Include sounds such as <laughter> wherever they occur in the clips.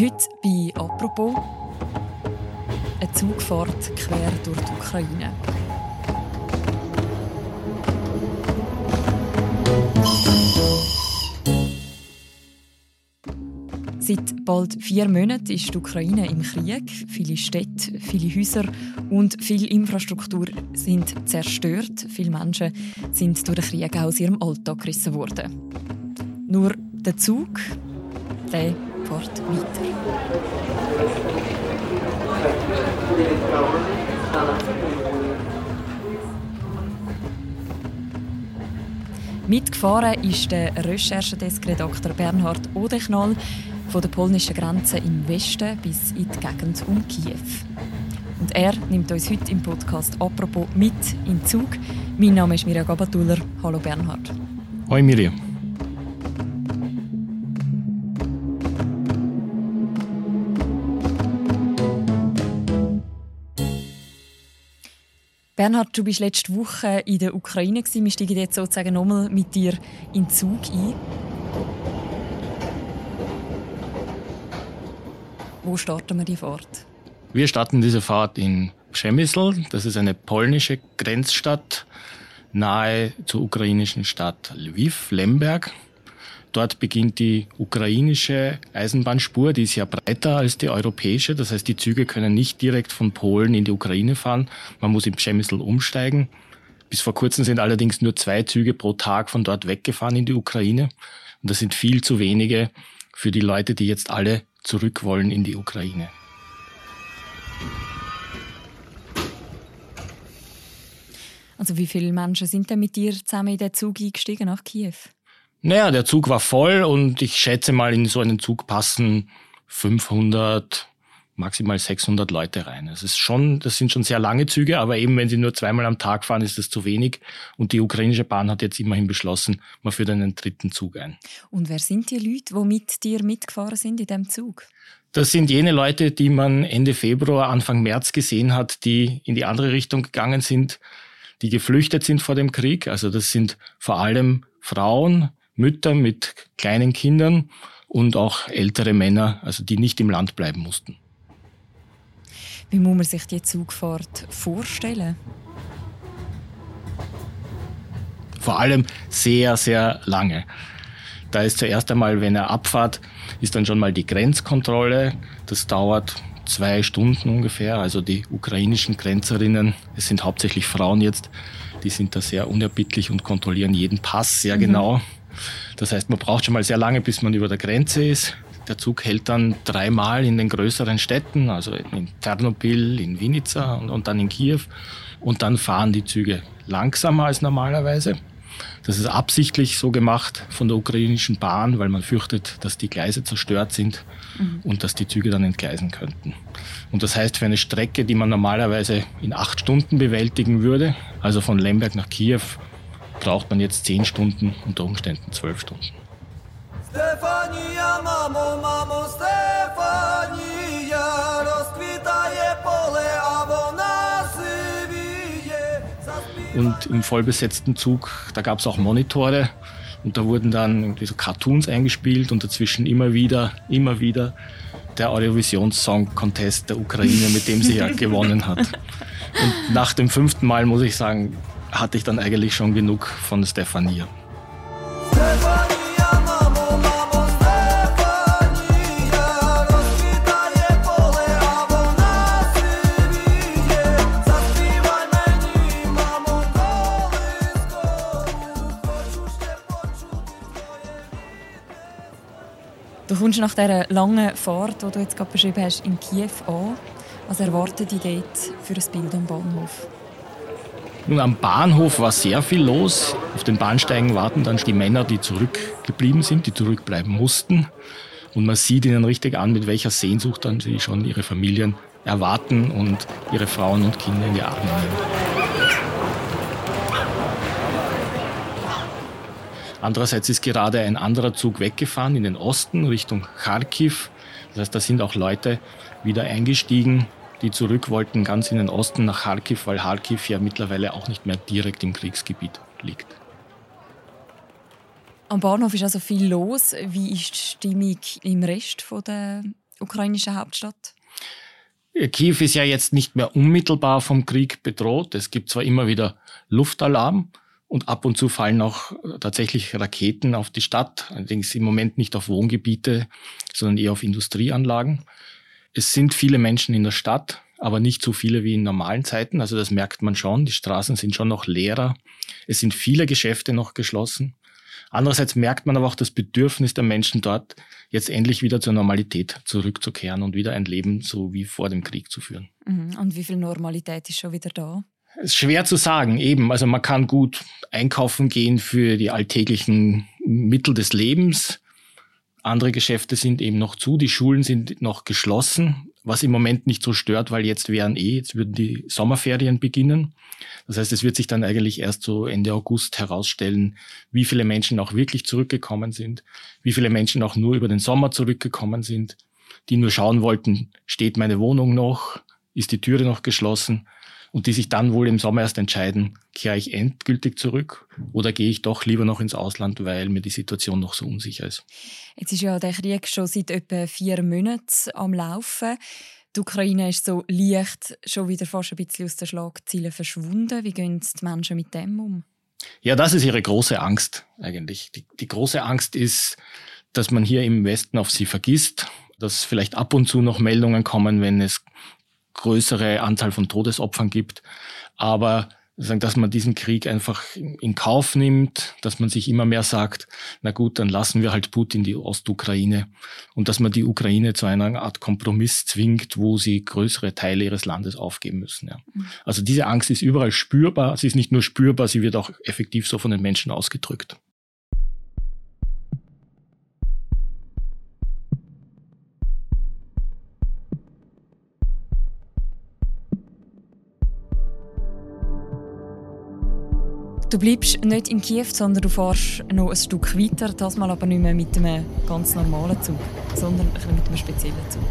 Heute bei «Apropos» eine Zugfahrt quer durch die Ukraine. Seit bald vier Monaten ist die Ukraine im Krieg. Viele Städte, viele Häuser und viel Infrastruktur sind zerstört. Viele Menschen sind durch den Krieg aus ihrem Alltag gerissen worden. Nur der Zug, der fährt weiter. Mitgefahren ist der Recherchedesk-Redakteur Bernhard Odechnal von der polnischen Grenze im Westen bis in die Gegend um Kiew. Und er nimmt uns heute im Podcast «Apropos» mit in Zug. Mein Name ist Mirja Gabatuller. Hallo Bernhard. Hoi Mirja. Bernhard, du bist letzte Woche in der Ukraine. Wir steigen jetzt sozusagen nochmal mit dir in den Zug ein. Wo starten wir die Fahrt? Wir starten diese Fahrt in Przemysl. Das ist eine polnische Grenzstadt nahe zur ukrainischen Stadt Lviv, Lemberg. Dort beginnt die ukrainische Eisenbahnspur, die ist ja breiter als die europäische. Das heißt, die Züge können nicht direkt von Polen in die Ukraine fahren. Man muss in Przemysl umsteigen. Bis vor kurzem sind allerdings nur zwei Züge pro Tag von dort weggefahren in die Ukraine. Und das sind viel zu wenige für die Leute, die jetzt alle zurück wollen in die Ukraine. Also wie viele Menschen sind denn mit dir zusammen in den Zug eingestiegen nach Kiew? Naja, der Zug war voll und ich schätze mal, in so einen Zug passen 500, maximal 600 Leute rein. Das ist schon, das sind schon sehr lange Züge, aber eben wenn sie nur zweimal am Tag fahren, ist das zu wenig. Und die ukrainische Bahn hat jetzt immerhin beschlossen, man führt einen dritten Zug ein. Und wer sind die Leute, die mit dir mitgefahren sind in dem Zug? Das sind jene Leute, die man Ende Februar, Anfang März gesehen hat, die in die andere Richtung gegangen sind, die geflüchtet sind vor dem Krieg. Also das sind vor allem Frauen, Mütter mit kleinen Kindern und auch ältere Männer, also die nicht im Land bleiben mussten. Wie muss man sich die Zugfahrt vorstellen? Vor allem sehr, sehr lange. Da ist zuerst einmal, wenn er abfahrt, ist dann schon mal die Grenzkontrolle. Das dauert zwei Stunden ungefähr. Also die ukrainischen Grenzerinnen, es sind hauptsächlich Frauen jetzt, die sind da sehr unerbittlich und kontrollieren jeden Pass sehr mhm. genau. Das heißt, man braucht schon mal sehr lange, bis man über der Grenze ist. Der Zug hält dann dreimal in den größeren Städten, also in Ternopil, in Vinica und, und dann in Kiew. Und dann fahren die Züge langsamer als normalerweise. Das ist absichtlich so gemacht von der ukrainischen Bahn, weil man fürchtet, dass die Gleise zerstört sind mhm. und dass die Züge dann entgleisen könnten. Und das heißt, für eine Strecke, die man normalerweise in acht Stunden bewältigen würde, also von Lemberg nach Kiew, braucht man jetzt zehn Stunden, unter Umständen zwölf Stunden. Stefania, Mamo, Mamo, Stefania, Und im vollbesetzten Zug, da gab es auch Monitore und da wurden dann so Cartoons eingespielt und dazwischen immer wieder, immer wieder der Eurovision Song Contest der Ukraine, mit dem sie ja <laughs> gewonnen hat. Und nach dem fünften Mal muss ich sagen, hatte ich dann eigentlich schon genug von Stefania. Du kommst nach dieser langen Fahrt, die du jetzt gerade beschrieben hast, in Kiew an. Was erwartet dich dort für ein Bild am Bahnhof? Nun, am Bahnhof war sehr viel los. Auf den Bahnsteigen warten dann die Männer, die zurückgeblieben sind, die zurückbleiben mussten. Und man sieht ihnen richtig an, mit welcher Sehnsucht dann sie schon ihre Familien erwarten und ihre Frauen und Kinder in die Arme nehmen. Andererseits ist gerade ein anderer Zug weggefahren in den Osten Richtung Kharkiv. Das heißt, da sind auch Leute wieder eingestiegen, die zurück wollten ganz in den Osten nach Kharkiv, weil Kharkiv ja mittlerweile auch nicht mehr direkt im Kriegsgebiet liegt. Am Bahnhof ist also viel los. Wie ist die Stimmung im Rest der ukrainischen Hauptstadt? Kiew ist ja jetzt nicht mehr unmittelbar vom Krieg bedroht. Es gibt zwar immer wieder Luftalarm und ab und zu fallen auch tatsächlich Raketen auf die Stadt, allerdings im Moment nicht auf Wohngebiete, sondern eher auf Industrieanlagen. Es sind viele Menschen in der Stadt, aber nicht so viele wie in normalen Zeiten. Also das merkt man schon. Die Straßen sind schon noch leerer. Es sind viele Geschäfte noch geschlossen. Andererseits merkt man aber auch das Bedürfnis der Menschen dort, jetzt endlich wieder zur Normalität zurückzukehren und wieder ein Leben so wie vor dem Krieg zu führen. Mhm. Und wie viel Normalität ist schon wieder da? Es ist schwer zu sagen, eben. Also man kann gut einkaufen gehen für die alltäglichen Mittel des Lebens. Andere Geschäfte sind eben noch zu, die Schulen sind noch geschlossen, was im Moment nicht so stört, weil jetzt wären eh, jetzt würden die Sommerferien beginnen. Das heißt, es wird sich dann eigentlich erst so Ende August herausstellen, wie viele Menschen auch wirklich zurückgekommen sind, wie viele Menschen auch nur über den Sommer zurückgekommen sind, die nur schauen wollten, steht meine Wohnung noch, ist die Türe noch geschlossen und die sich dann wohl im Sommer erst entscheiden, kehre ich endgültig zurück oder gehe ich doch lieber noch ins Ausland, weil mir die Situation noch so unsicher ist. Jetzt ist ja der Krieg schon seit etwa vier Monaten am Laufen. Die Ukraine ist so leicht schon wieder fast ein bisschen aus den Schlagzeilen verschwunden. Wie gehen die Menschen mit dem um? Ja, das ist ihre große Angst eigentlich. Die, die große Angst ist, dass man hier im Westen auf sie vergisst, dass vielleicht ab und zu noch Meldungen kommen, wenn es größere Anzahl von Todesopfern gibt. Aber dass man diesen Krieg einfach in Kauf nimmt, dass man sich immer mehr sagt, na gut, dann lassen wir halt Putin die Ostukraine und dass man die Ukraine zu einer Art Kompromiss zwingt, wo sie größere Teile ihres Landes aufgeben müssen. Ja. Mhm. Also diese Angst ist überall spürbar. Sie ist nicht nur spürbar, sie wird auch effektiv so von den Menschen ausgedrückt. Du bleibst nicht in Kiew, sondern du fährst noch ein Stück weiter, das mal aber nicht mehr mit einem ganz normalen Zug, sondern ein mit einem speziellen Zug.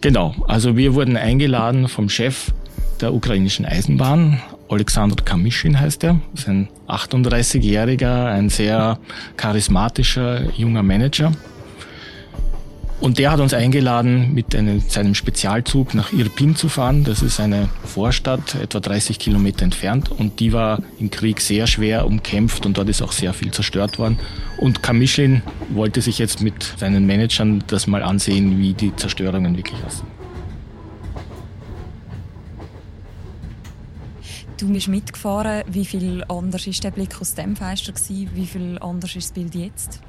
Genau, also wir wurden eingeladen vom Chef der ukrainischen Eisenbahn, Alexander Kamischin heißt er, ist ein 38-jähriger, ein sehr charismatischer junger Manager. Und der hat uns eingeladen, mit einem, seinem Spezialzug nach Irpin zu fahren. Das ist eine Vorstadt, etwa 30 Kilometer entfernt. Und die war im Krieg sehr schwer umkämpft und dort ist auch sehr viel zerstört worden. Und Kamischlin wollte sich jetzt mit seinen Managern das mal ansehen, wie die Zerstörungen wirklich aussehen. Du bist mitgefahren. Wie viel anders ist der Blick aus dem Fenster? Wie viel anders ist das Bild jetzt?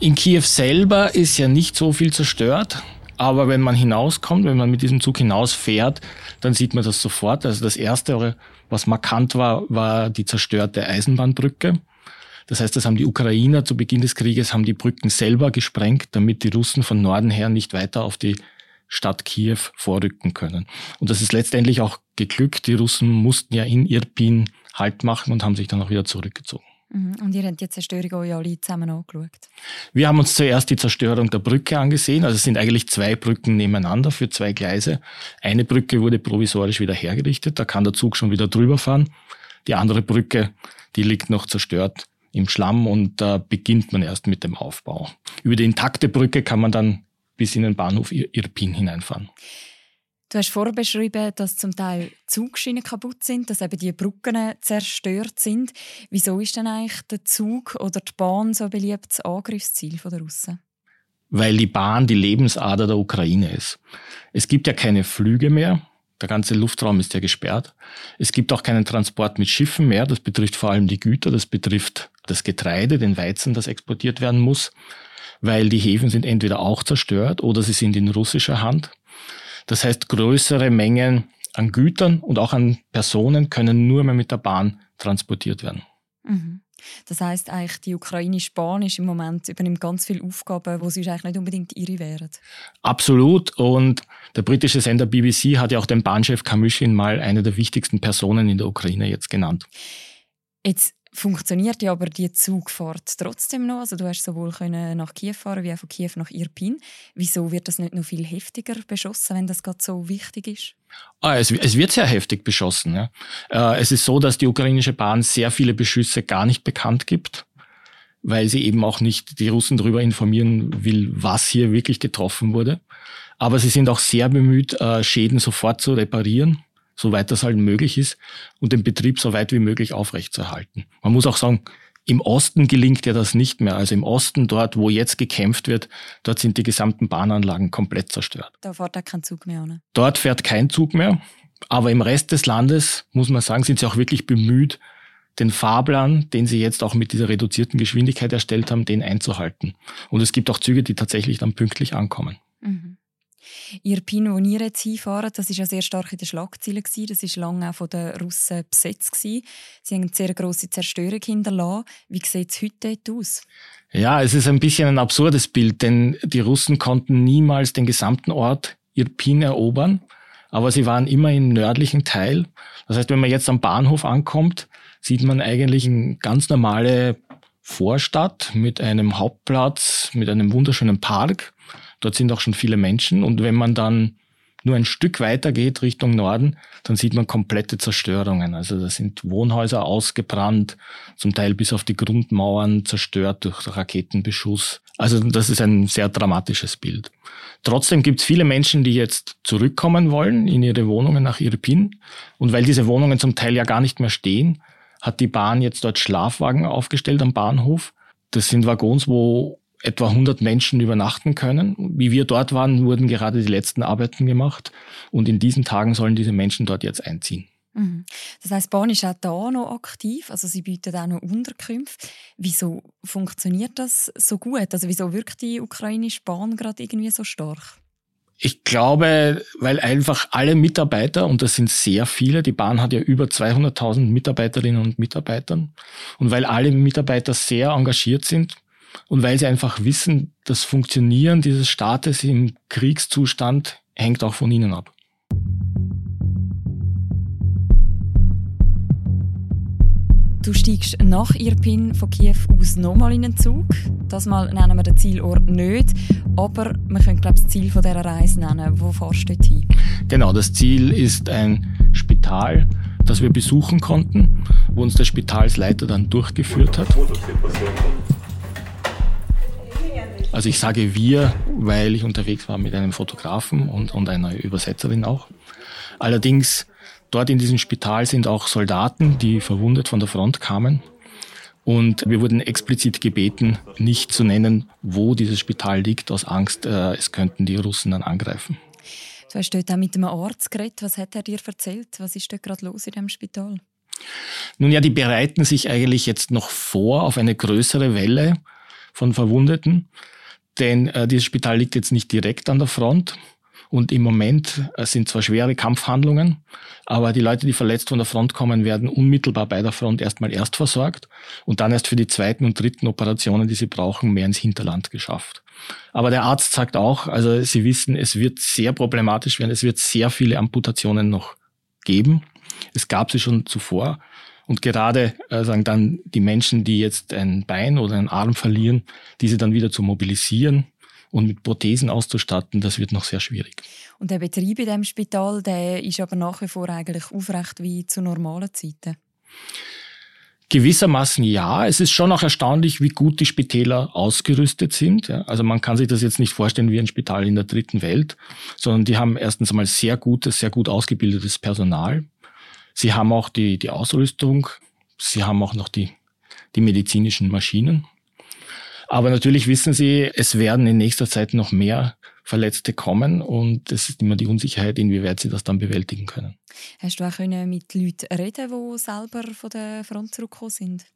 In Kiew selber ist ja nicht so viel zerstört. Aber wenn man hinauskommt, wenn man mit diesem Zug hinausfährt, dann sieht man das sofort. Also das Erste, was markant war, war die zerstörte Eisenbahnbrücke. Das heißt, das haben die Ukrainer zu Beginn des Krieges, haben die Brücken selber gesprengt, damit die Russen von Norden her nicht weiter auf die Stadt Kiew vorrücken können. Und das ist letztendlich auch geglückt. Die Russen mussten ja in Irpin Halt machen und haben sich dann auch wieder zurückgezogen. Mhm. Und ihr habt die Zerstörung euch alle zusammen angeschaut? Wir haben uns zuerst die Zerstörung der Brücke angesehen. Also es sind eigentlich zwei Brücken nebeneinander für zwei Gleise. Eine Brücke wurde provisorisch wieder hergerichtet, da kann der Zug schon wieder drüber fahren. Die andere Brücke, die liegt noch zerstört im Schlamm und da beginnt man erst mit dem Aufbau. Über die intakte Brücke kann man dann bis in den Bahnhof Irpin hineinfahren. Du hast vorher beschrieben, dass zum Teil Zugschienen kaputt sind, dass eben die Brücken zerstört sind. Wieso ist denn eigentlich der Zug oder die Bahn so beliebtes Angriffsziel der Russen? Weil die Bahn die Lebensader der Ukraine ist. Es gibt ja keine Flüge mehr. Der ganze Luftraum ist ja gesperrt. Es gibt auch keinen Transport mit Schiffen mehr. Das betrifft vor allem die Güter. Das betrifft das Getreide, den Weizen, das exportiert werden muss. Weil die Häfen sind entweder auch zerstört oder sie sind in russischer Hand. Das heißt, größere Mengen an Gütern und auch an Personen können nur mehr mit der Bahn transportiert werden. Mhm. Das heißt eigentlich, die ukrainische Bahn ist im Moment übernimmt ganz viele Aufgaben, wo sie eigentlich nicht unbedingt ihre wären. Absolut. Und der britische Sender BBC hat ja auch den Bahnchef Kamyshin mal eine der wichtigsten Personen in der Ukraine jetzt genannt. Jetzt funktioniert ja aber die Zugfahrt trotzdem noch. Also du hast sowohl nach Kiew fahren wie auch von Kiew nach Irpin. Wieso wird das nicht noch viel heftiger beschossen, wenn das gerade so wichtig ist? Ah, es, es, wird sehr heftig beschossen. Ja. Äh, es ist so, dass die ukrainische Bahn sehr viele Beschüsse gar nicht bekannt gibt. weil sie eben auch nicht die Russen darüber informieren will, was hier wirklich getroffen wurde. Aber sie sind auch sehr bemüht, äh, Schäden sofort zu reparieren, soweit das halt möglich ist, und den Betrieb so weit wie möglich aufrechtzuerhalten. Man muss auch sagen, im Osten gelingt ja das nicht mehr. Also im Osten, dort, wo jetzt gekämpft wird, dort sind die gesamten Bahnanlagen komplett zerstört. Da fährt auch kein Zug mehr, oder? Dort fährt kein Zug mehr. Aber im Rest des Landes, muss man sagen, sind sie auch wirklich bemüht, den Fahrplan, den sie jetzt auch mit dieser reduzierten Geschwindigkeit erstellt haben, den einzuhalten. Und es gibt auch Züge, die tatsächlich dann pünktlich ankommen. Mhm. Ihr Pin, wo ihr jetzt hinfahren, das ist ja sehr stark in den Schlagzeilen. Das ist lange auch von den Russen besetzt. Sie haben eine sehr grosse Zerstörung hinterlassen. Wie sieht es heute dort aus? Ja, es ist ein bisschen ein absurdes Bild, denn die Russen konnten niemals den gesamten Ort Irpin erobern, aber sie waren immer im nördlichen Teil. Das heißt, wenn man jetzt am Bahnhof ankommt, sieht man eigentlich eine ganz normale Vorstadt mit einem Hauptplatz, mit einem wunderschönen Park. Dort sind auch schon viele Menschen. Und wenn man dann nur ein Stück weiter geht Richtung Norden, dann sieht man komplette Zerstörungen. Also da sind Wohnhäuser ausgebrannt, zum Teil bis auf die Grundmauern zerstört durch Raketenbeschuss. Also das ist ein sehr dramatisches Bild. Trotzdem gibt es viele Menschen, die jetzt zurückkommen wollen in ihre Wohnungen nach Irpin. Und weil diese Wohnungen zum Teil ja gar nicht mehr stehen, hat die Bahn jetzt dort Schlafwagen aufgestellt am Bahnhof. Das sind Waggons, wo etwa 100 Menschen übernachten können. Wie wir dort waren, wurden gerade die letzten Arbeiten gemacht und in diesen Tagen sollen diese Menschen dort jetzt einziehen. Mhm. Das heißt, Bahn ist auch da noch aktiv, also sie bietet auch noch Unterkünfte. Wieso funktioniert das so gut? Also wieso wirkt die ukrainische Bahn gerade irgendwie so stark? Ich glaube, weil einfach alle Mitarbeiter, und das sind sehr viele, die Bahn hat ja über 200.000 Mitarbeiterinnen und Mitarbeitern, und weil alle Mitarbeiter sehr engagiert sind und weil sie einfach wissen, das Funktionieren dieses Staates im Kriegszustand hängt auch von ihnen ab. Du steigst nach Irpin von Kiew aus nochmal in einen Zug. Das Mal nennen wir den Zielort nicht, aber wir können glaube ich, das Ziel dieser Reise nennen. Wo fahrst du hin? Genau, das Ziel ist ein Spital, das wir besuchen konnten, wo uns der Spitalsleiter dann durchgeführt hat. Also ich sage wir, weil ich unterwegs war mit einem Fotografen und, und einer Übersetzerin auch. Allerdings Dort in diesem Spital sind auch Soldaten, die verwundet von der Front kamen. Und wir wurden explizit gebeten, nicht zu nennen, wo dieses Spital liegt, aus Angst, äh, es könnten die Russen dann angreifen. Du hast dort auch mit einem Arzt geredet. Was hat er dir erzählt? Was ist dort gerade los in dem Spital? Nun ja, die bereiten sich eigentlich jetzt noch vor auf eine größere Welle von Verwundeten. Denn äh, dieses Spital liegt jetzt nicht direkt an der Front, und im Moment äh, sind zwar schwere Kampfhandlungen, aber die Leute, die verletzt von der Front kommen, werden unmittelbar bei der Front erstmal erst versorgt und dann erst für die zweiten und dritten Operationen, die sie brauchen, mehr ins Hinterland geschafft. Aber der Arzt sagt auch, also sie wissen, es wird sehr problematisch werden, es wird sehr viele Amputationen noch geben. Es gab sie schon zuvor. Und gerade äh, sagen dann die Menschen, die jetzt ein Bein oder einen Arm verlieren, diese dann wieder zu mobilisieren, und mit Prothesen auszustatten, das wird noch sehr schwierig. Und der Betrieb in diesem Spital, der ist aber nach wie vor eigentlich aufrecht wie zu normalen Zeiten? Gewissermaßen ja. Es ist schon auch erstaunlich, wie gut die Spitäler ausgerüstet sind. Also man kann sich das jetzt nicht vorstellen wie ein Spital in der dritten Welt, sondern die haben erstens einmal sehr gutes, sehr gut ausgebildetes Personal. Sie haben auch die, die Ausrüstung. Sie haben auch noch die, die medizinischen Maschinen. Aber natürlich wissen Sie, es werden in nächster Zeit noch mehr Verletzte kommen und es ist immer die Unsicherheit, inwieweit sie das dann bewältigen können. Hast du auch mit Leuten reden, die selber von der Front zurückgekommen sind?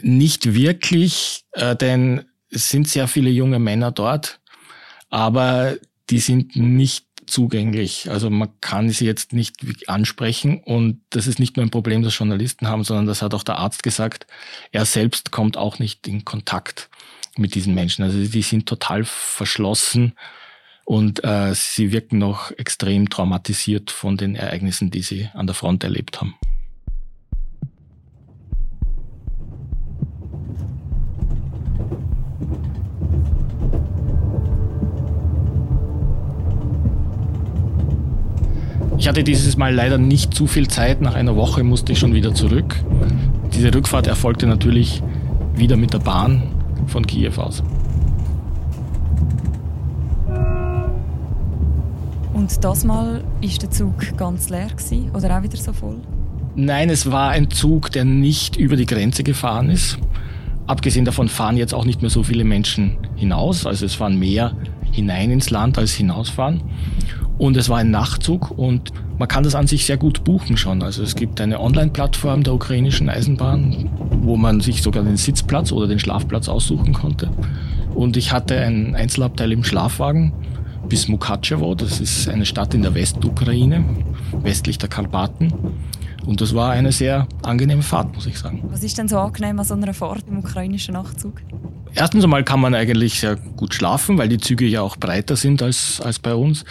Nicht wirklich, äh, denn es sind sehr viele junge Männer dort, aber die sind nicht zugänglich. Also man kann sie jetzt nicht ansprechen und das ist nicht nur ein Problem, das Journalisten haben, sondern das hat auch der Arzt gesagt. Er selbst kommt auch nicht in Kontakt mit diesen Menschen. Also die sind total verschlossen und äh, sie wirken noch extrem traumatisiert von den Ereignissen, die sie an der Front erlebt haben. Ich hatte dieses Mal leider nicht zu viel Zeit. Nach einer Woche musste ich schon wieder zurück. Diese Rückfahrt erfolgte natürlich wieder mit der Bahn von Kiew aus. Und das Mal ist der Zug ganz leer gewesen, oder auch wieder so voll? Nein, es war ein Zug, der nicht über die Grenze gefahren ist. Abgesehen davon fahren jetzt auch nicht mehr so viele Menschen hinaus. Also es fahren mehr hinein ins Land als hinausfahren. Und es war ein Nachtzug und man kann das an sich sehr gut buchen schon. Also es gibt eine Online-Plattform der ukrainischen Eisenbahn, wo man sich sogar den Sitzplatz oder den Schlafplatz aussuchen konnte. Und ich hatte ein Einzelabteil im Schlafwagen bis Mukatschewo. Das ist eine Stadt in der Westukraine, westlich der Karpaten. Und das war eine sehr angenehme Fahrt, muss ich sagen. Was ist denn so angenehm an so einer Fahrt im ukrainischen Nachtzug? Erstens einmal kann man eigentlich sehr gut schlafen, weil die Züge ja auch breiter sind als, als bei uns.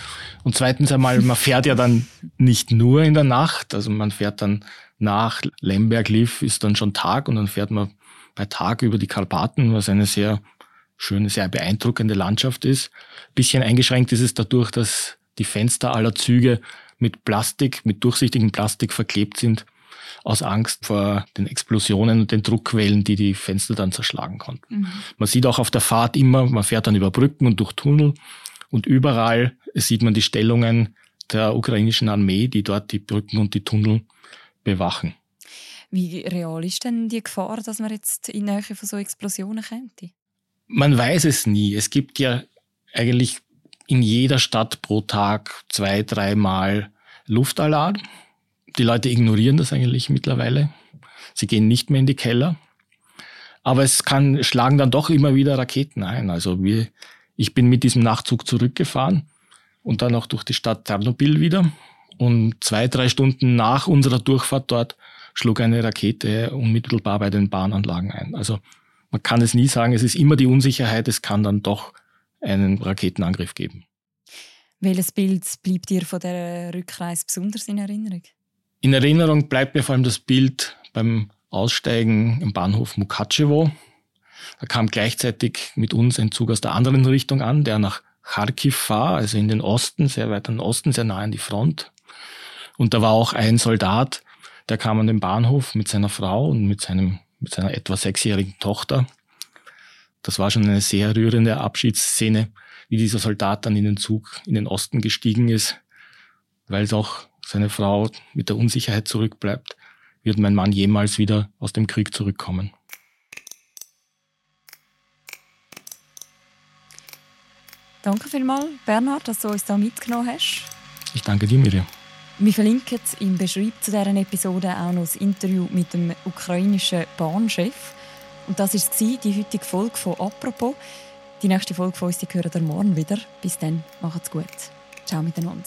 Und zweitens einmal, man <laughs> fährt ja dann nicht nur in der Nacht, also man fährt dann nach Lemberg-Liv ist dann schon Tag und dann fährt man bei Tag über die Karpaten, was eine sehr schöne, sehr beeindruckende Landschaft ist. Bisschen eingeschränkt ist es dadurch, dass die Fenster aller Züge mit Plastik, mit durchsichtigem Plastik verklebt sind, aus Angst vor den Explosionen und den Druckwellen, die die Fenster dann zerschlagen konnten. Mhm. Man sieht auch auf der Fahrt immer, man fährt dann über Brücken und durch Tunnel und überall sieht man die Stellungen der ukrainischen Armee, die dort die Brücken und die Tunnel bewachen. Wie real ist denn die Gefahr, dass man jetzt in Nähe von so Explosionen könnte? Man weiß es nie. Es gibt ja eigentlich in jeder Stadt pro Tag zwei, dreimal Luftalarm. Die Leute ignorieren das eigentlich mittlerweile. Sie gehen nicht mehr in die Keller. Aber es kann, schlagen dann doch immer wieder Raketen ein. Also wir, ich bin mit diesem Nachtzug zurückgefahren und dann auch durch die Stadt Tschernobyl wieder. Und zwei, drei Stunden nach unserer Durchfahrt dort schlug eine Rakete unmittelbar bei den Bahnanlagen ein. Also man kann es nie sagen, es ist immer die Unsicherheit, es kann dann doch einen Raketenangriff geben. Welches Bild bleibt dir von der Rückreise besonders in Erinnerung? In Erinnerung bleibt mir vor allem das Bild beim Aussteigen im Bahnhof Mukatschewo. Da kam gleichzeitig mit uns ein Zug aus der anderen Richtung an, der nach Kharkiv war, also in den Osten, sehr weit an den Osten, sehr nah an die Front. Und da war auch ein Soldat, der kam an den Bahnhof mit seiner Frau und mit, seinem, mit seiner etwa sechsjährigen Tochter. Das war schon eine sehr rührende Abschiedsszene, wie dieser Soldat dann in den Zug in den Osten gestiegen ist, weil es auch seine Frau mit der Unsicherheit zurückbleibt, wird mein Mann jemals wieder aus dem Krieg zurückkommen. Danke vielmals, Bernhard, dass du uns da mitgenommen hast. Ich danke dir, Miriam. Wir verlinken im Beschreib zu dieser Episode auch noch das Interview mit dem ukrainischen Bahnchef. Und das war die heutige Folge von «Apropos». Die nächste Folge von uns die hören ihr morgen wieder. Bis dann, macht's gut. Ciao miteinander.